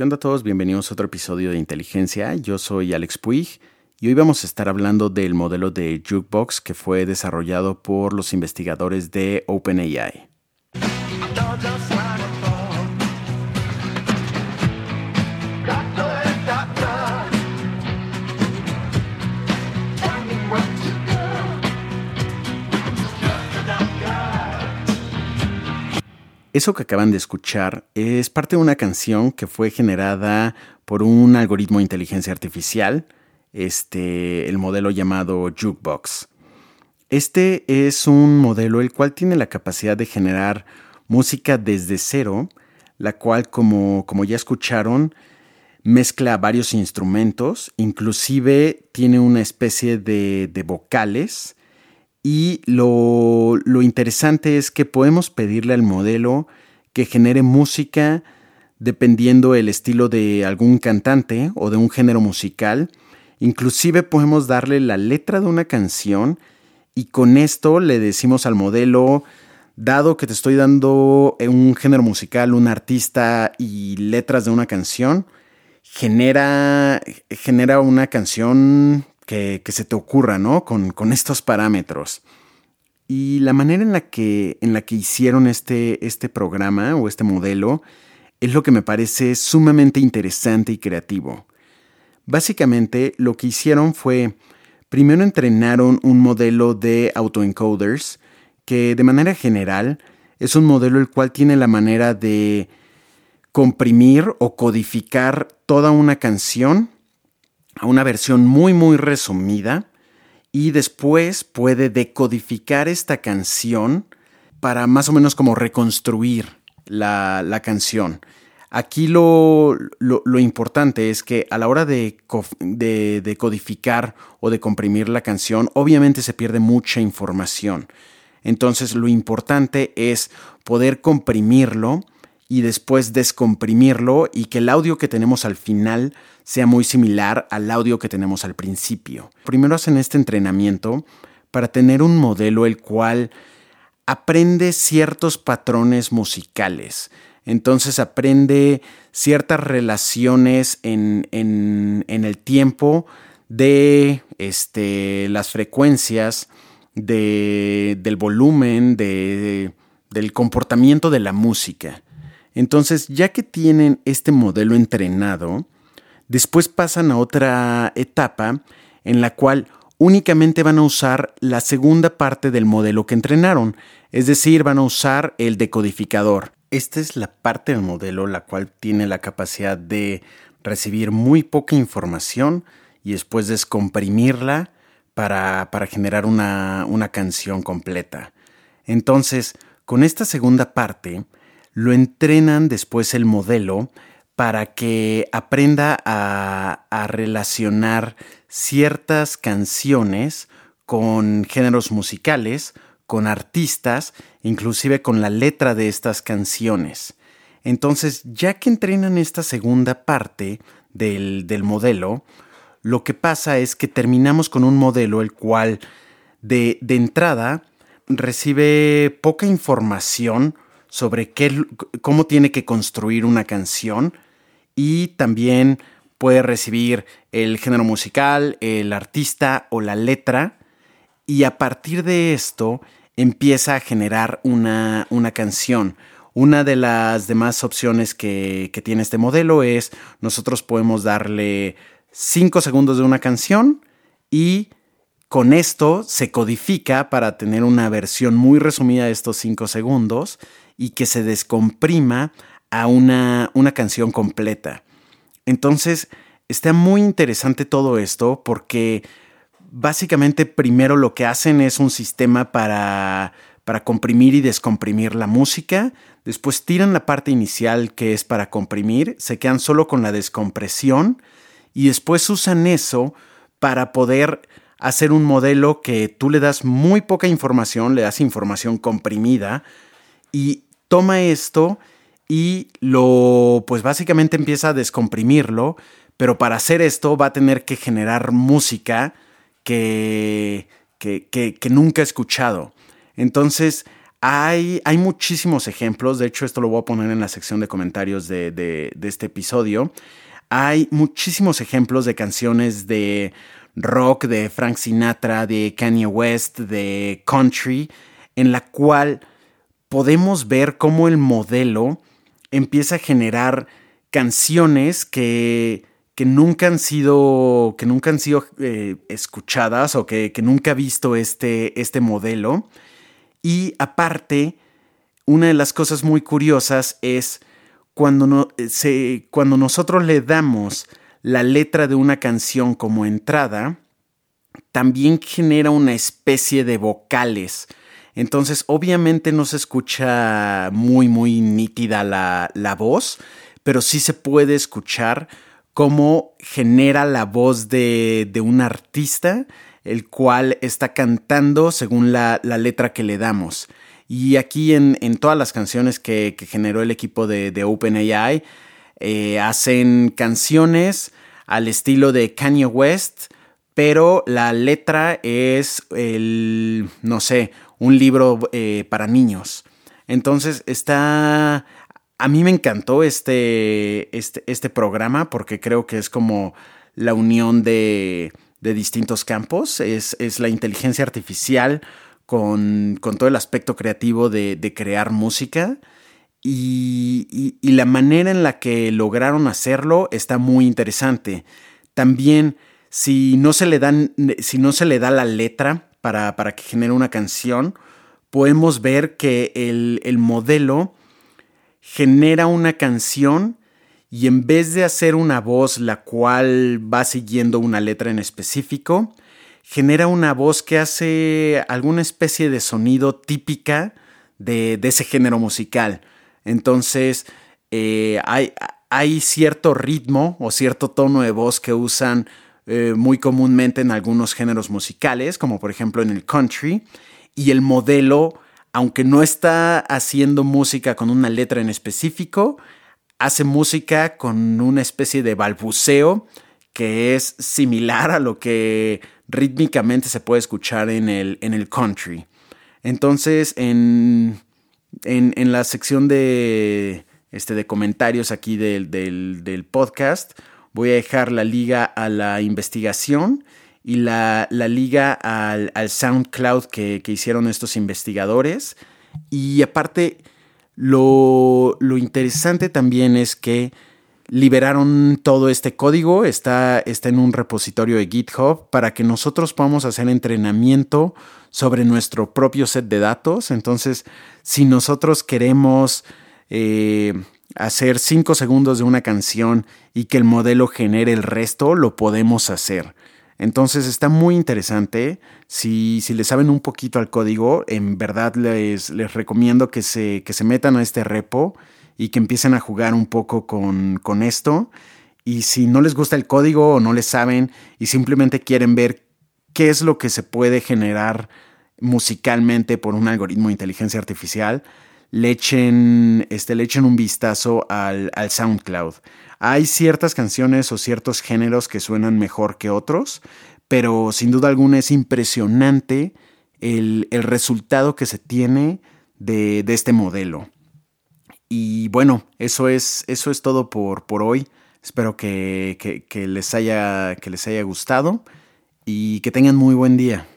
¿Qué onda a todos? Bienvenidos a otro episodio de Inteligencia. Yo soy Alex Puig y hoy vamos a estar hablando del modelo de Jukebox que fue desarrollado por los investigadores de OpenAI. Eso que acaban de escuchar es parte de una canción que fue generada por un algoritmo de inteligencia artificial, este, el modelo llamado Jukebox. Este es un modelo el cual tiene la capacidad de generar música desde cero, la cual, como, como ya escucharon, mezcla varios instrumentos, inclusive tiene una especie de, de vocales y lo, interesante es que podemos pedirle al modelo que genere música dependiendo el estilo de algún cantante o de un género musical. Inclusive podemos darle la letra de una canción y con esto le decimos al modelo, dado que te estoy dando un género musical, un artista y letras de una canción, genera, genera una canción que, se te ocurra, ¿no? Con, estos parámetros. Y la manera en la que, en la que hicieron este, este programa o este modelo es lo que me parece sumamente interesante y creativo. Básicamente lo que hicieron fue, primero entrenaron un modelo de autoencoders que de manera general es un modelo el cual tiene la manera de comprimir o codificar toda una canción a una versión muy muy resumida y después puede decodificar esta canción para más o menos como reconstruir la, canción. Aquí lo, importante es que a la hora de, de, codificar o de comprimir la canción, obviamente se pierde mucha información. Entonces lo importante es poder comprimirlo y después descomprimirlo y que el audio que tenemos al final sea muy similar al audio que tenemos al principio. Primero hacen este entrenamiento para tener un modelo el cual aprende ciertos patrones musicales. Entonces aprende ciertas relaciones en, el tiempo de este, las frecuencias, del volumen, del comportamiento de la música. Entonces, ya que tienen este modelo entrenado, después pasan a otra etapa en la cual únicamente van a usar la segunda parte del modelo que entrenaron, es decir, van a usar el decodificador. Esta es la parte del modelo la cual tiene la capacidad de recibir muy poca información y después descomprimirla para, generar una, una canción completa. Entonces, con esta segunda parte, lo entrenan después el modelo para que aprenda a, relacionar ciertas canciones con géneros musicales, con artistas, inclusive con la letra de estas canciones. Entonces, ya que entrenan esta segunda parte del, del, modelo, lo que pasa es que terminamos con un modelo el cual de, de entrada recibe poca información sobre qué, cómo tiene que construir una canción y también puede recibir el género musical, el artista o la letra y a partir de esto empieza a generar una, canción. Una de las demás opciones que, que, tiene este modelo es nosotros podemos darle 5 segundos de una canción y con esto se codifica para tener una versión muy resumida de estos 5 segundos y que se descomprima a una, una canción completa. Entonces, está muy interesante todo esto porque básicamente primero lo que hacen es un sistema para, para comprimir y descomprimir la música, después tiran la parte inicial que es para comprimir, se quedan solo con la descompresión y después usan eso para poder hacer un modelo que tú le das muy poca información, le das información comprimida y toma esto y lo, pues básicamente empieza a descomprimirlo, pero para hacer esto va a tener que generar música que, que, que, nunca he escuchado. Entonces, Hay, hay, muchísimos ejemplos, de hecho esto lo voy a poner en la sección de comentarios de, de, este episodio. Hay muchísimos ejemplos de canciones de rock, de Frank Sinatra, de Kanye West, de country, en la cual podemos ver cómo el modelo empieza a generar canciones que, que nunca han sido, que nunca han sido eh, escuchadas o que, que, nunca ha visto este, este modelo. Y aparte, una de las cosas muy curiosas es cuando, no, se, cuando nosotros le damos la letra de una canción como entrada, también genera una especie de vocales. Entonces, obviamente no se escucha muy, muy nítida la, la voz, pero sí se puede escuchar cómo genera la voz de, de un artista, el cual está cantando según la, la letra que le damos. Y aquí en, en todas las canciones que, generó el equipo de OpenAI, eh, hacen canciones al estilo de Kanye West, pero la letra es el, no sé, un libro eh, para niños. Entonces está a mí me encantó este, este, este, programa porque creo que es como la unión de, de distintos campos. Es, es, la inteligencia artificial con, con todo el aspecto creativo de, de crear música. Y, y, la manera en la que lograron hacerlo está muy interesante. También, si no se le, dan, si no se le da la letra para, para que genere una canción, podemos ver que el, el modelo genera una canción y en vez de hacer una voz la cual va siguiendo una letra en específico, genera una voz que hace alguna especie de sonido típica de, ese género musical. Entonces, eh, hay, hay, cierto ritmo o cierto tono de voz que usan eh, muy comúnmente en algunos géneros musicales, como por ejemplo en el country, y el modelo aunque no está haciendo música con una letra en específico, hace música con una especie de balbuceo que es similar a lo que rítmicamente se puede escuchar en el, en el country. Entonces, en, en, la sección de, este, de comentarios aquí del, del podcast, voy a dejar la liga a la investigación y la, liga al, SoundCloud que, hicieron estos investigadores. Y aparte, lo, interesante también es que liberaron todo este código, está, está en un repositorio de GitHub para que nosotros podamos hacer entrenamiento sobre nuestro propio set de datos. Entonces, si nosotros queremos eh, hacer 5 segundos de una canción y que el modelo genere el resto, lo podemos hacer. Entonces está muy interesante. Si, si le saben un poquito al código, en verdad les, les recomiendo que se, que se metan a este repo y que empiecen a jugar un poco con, con esto. Y si no les gusta el código o no le saben y simplemente quieren ver qué es lo que se puede generar musicalmente por un algoritmo de inteligencia artificial, le echen, este, le un vistazo al, al SoundCloud. Hay ciertas canciones o ciertos géneros que suenan mejor que otros, pero sin duda alguna es impresionante el, resultado que se tiene de, este modelo. Y bueno, eso es, eso es todo por, por hoy. Espero que, que, les haya, que les haya gustado y que tengan muy buen día.